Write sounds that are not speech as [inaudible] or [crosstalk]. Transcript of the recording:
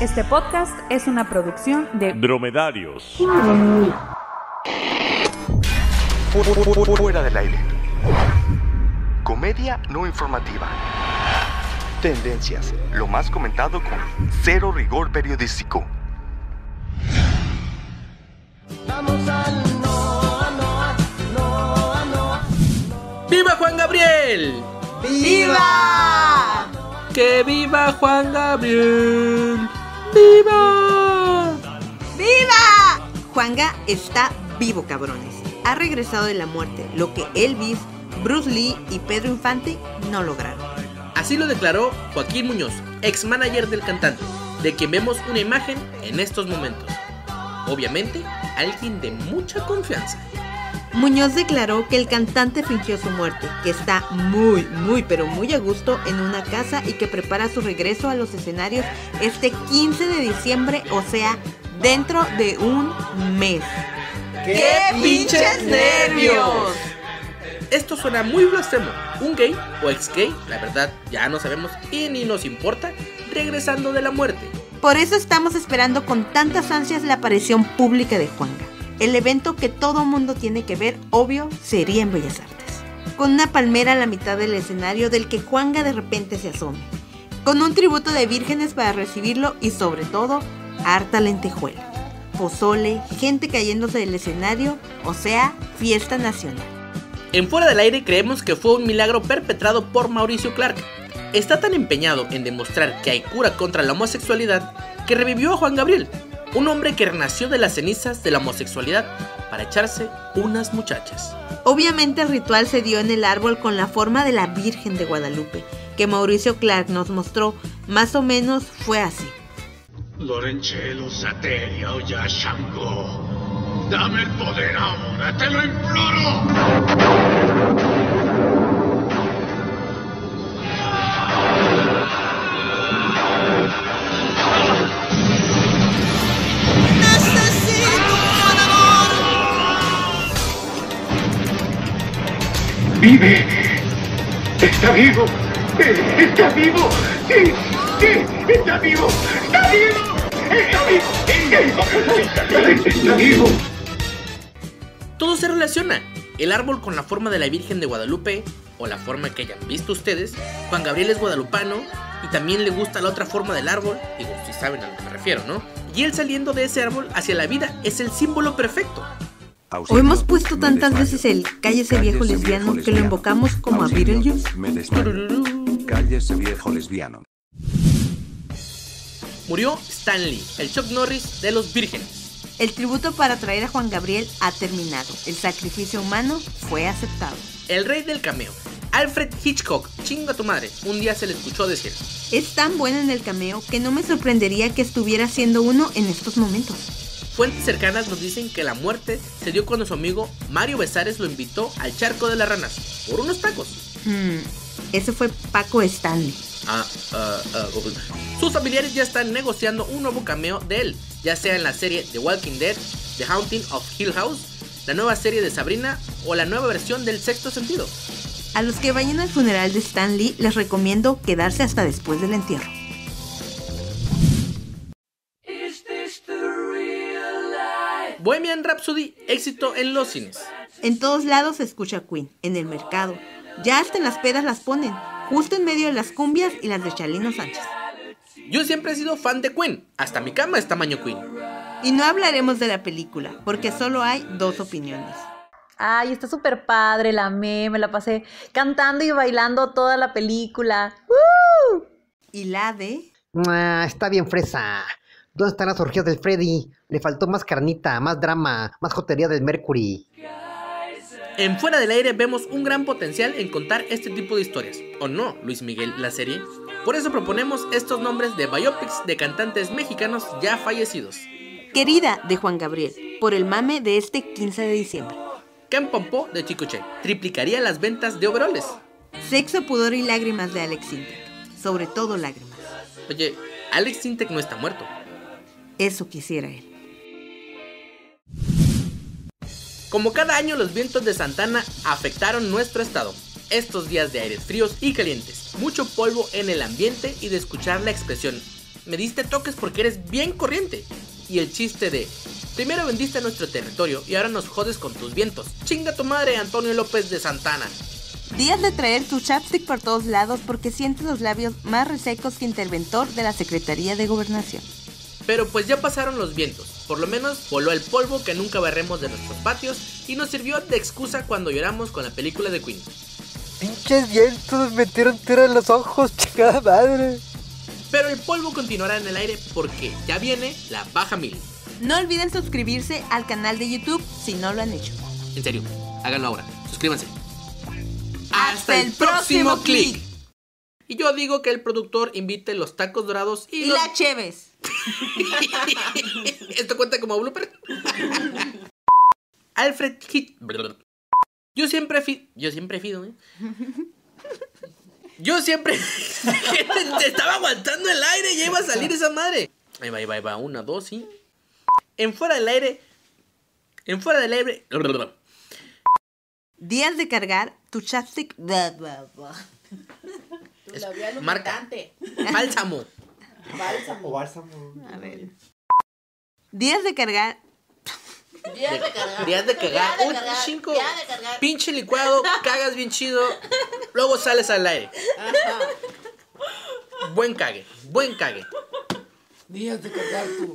Este podcast es una producción de Dromedarios. Fuera del aire. Comedia no informativa. Tendencias. Lo más comentado con cero rigor periodístico. ¡Viva Juan Gabriel! ¡Viva! ¡Que viva Juan Gabriel! ¡Viva! ¡Viva! Juanga está vivo, cabrones. Ha regresado de la muerte, lo que Elvis, Bruce Lee y Pedro Infante no lograron. Así lo declaró Joaquín Muñoz, ex manager del cantante, de quien vemos una imagen en estos momentos. Obviamente, alguien de mucha confianza. Muñoz declaró que el cantante fingió su muerte, que está muy, muy, pero muy a gusto en una casa y que prepara su regreso a los escenarios este 15 de diciembre, o sea, dentro de un mes. ¡Qué pinches nervios! Esto suena muy blasfemo. Un gay o ex gay, la verdad ya no sabemos y ni nos importa, regresando de la muerte. Por eso estamos esperando con tantas ansias la aparición pública de Juanga. El evento que todo mundo tiene que ver, obvio, sería en Bellas Artes. Con una palmera a la mitad del escenario del que Juanga de repente se asome. Con un tributo de vírgenes para recibirlo y sobre todo, harta lentejuela. Pozole, gente cayéndose del escenario, o sea, fiesta nacional. En Fuera del Aire creemos que fue un milagro perpetrado por Mauricio Clark. Está tan empeñado en demostrar que hay cura contra la homosexualidad que revivió a Juan Gabriel, un hombre que renació de las cenizas de la homosexualidad para echarse unas muchachas. Obviamente el ritual se dio en el árbol con la forma de la Virgen de Guadalupe, que Mauricio Clark nos mostró, más o menos fue así. Lorencello Sateria o ya Shango. Dame el poder ahora, te lo imploro. Vive. Está vivo. Está vivo. Sí, sí, está vivo. Está vivo. Está vivo. Está vivo. Todo se relaciona. El árbol con la forma de la Virgen de Guadalupe, o la forma que hayan visto ustedes. Juan Gabriel es guadalupano y también le gusta la otra forma del árbol, digo, si saben a lo que me refiero, ¿no? Y él saliendo de ese árbol hacia la vida es el símbolo perfecto. O hemos puesto tantas veces el cállese viejo lesbiano que lo invocamos como a Beetlejuice. Cállese viejo lesbiano. Murió Stan Lee, el Chuck Norris de los vírgenes. El tributo para traer a Juan Gabriel ha terminado. El sacrificio humano fue aceptado. El rey del cameo, Alfred Hitchcock, chinga tu madre, un día se le escuchó decir. Es tan bueno en el cameo que no me sorprendería que estuviera haciendo uno en estos momentos. Fuentes cercanas nos dicen que la muerte se dio cuando su amigo Mario Besares lo invitó al charco de las ranas por unos tacos. Hmm, ese fue Paco Stanley. Ah, ah, sus familiares ya están negociando un nuevo cameo de él, ya sea en la serie The Walking Dead, The Haunting of Hill House, la nueva serie de Sabrina o la nueva versión del Sexto Sentido. A los que vayan al funeral de Stan Lee les recomiendo quedarse hasta después del entierro. Rhapsody, éxito en los cines. En todos lados se escucha Queen, en el mercado. Ya hasta en las pedas las ponen, justo en medio de las cumbias y las de Chalino Sánchez. Yo siempre he sido fan de Queen, hasta mi cama es tamaño Queen. Y no hablaremos de la película, porque solo hay dos opiniones. Ay, está súper padre, la amé, me la pasé cantando y bailando toda la película. ¡Woo! Y la de... Ah, está bien fresa. ¿Dónde están las orgías del Freddy? Le faltó más carnita, más drama, más jotería del Mercury. En Fuera del Aire vemos un gran potencial en contar este tipo de historias. ¿O no, Luis Miguel, la serie? Por eso proponemos estos nombres de biopics de cantantes mexicanos ya fallecidos. Querida de Juan Gabriel, por el mame de este 15 de diciembre. Ken Pompó de Chicoche triplicaría las ventas de overoles. Sexo, pudor y lágrimas de Alex Sintek. Sobre todo lágrimas. Oye, Alex Sintek no está muerto. Eso quisiera él. Como cada año los vientos de Santana afectaron nuestro estado. Estos días de aires fríos y calientes, mucho polvo en el ambiente y de escuchar la expresión me diste toques porque eres bien corriente. Y el chiste de, primero vendiste nuestro territorio y ahora nos jodes con tus vientos. Chinga tu madre, Antonio López de Santana. Días de traer tu chapstick por todos lados porque sientes los labios más resecos que interventor de la Secretaría de Gobernación. Pero pues ya pasaron los vientos. Por lo menos voló el polvo que nunca barremos de nuestros patios y nos sirvió de excusa cuando lloramos con la película de Queen. Pinches vientos, metieron tierra en los ojos, [laughs] chingada madre. Pero el polvo continuará en el aire porque ya viene la baja mil. No olviden suscribirse al canal de YouTube si no lo han hecho. En serio, háganlo ahora. Suscríbanse. Hasta el próximo clic. Y yo digo que el productor invite los tacos dorados y, Y los- la Cheves. [laughs] ¿Esto cuenta como blooper? [laughs] Alfred Hit. Yo siempre fi... Yo siempre fido, ¿eh? Yo siempre... Te [laughs] estaba aguantando el aire y ya iba a salir esa madre. Ahí va, ahí va, ahí va. Una, dos y... En fuera del aire... En fuera del aire... Días de cargar tu chapstick. Es marca. Bálsamo. O bálsamo. A ver. Días de cargar. Días de cagar. Días de cagar. Un chingo. Pinche licuado, cagas bien chido. Luego sales al aire. Buen cague, buen cague. Días de cargar tu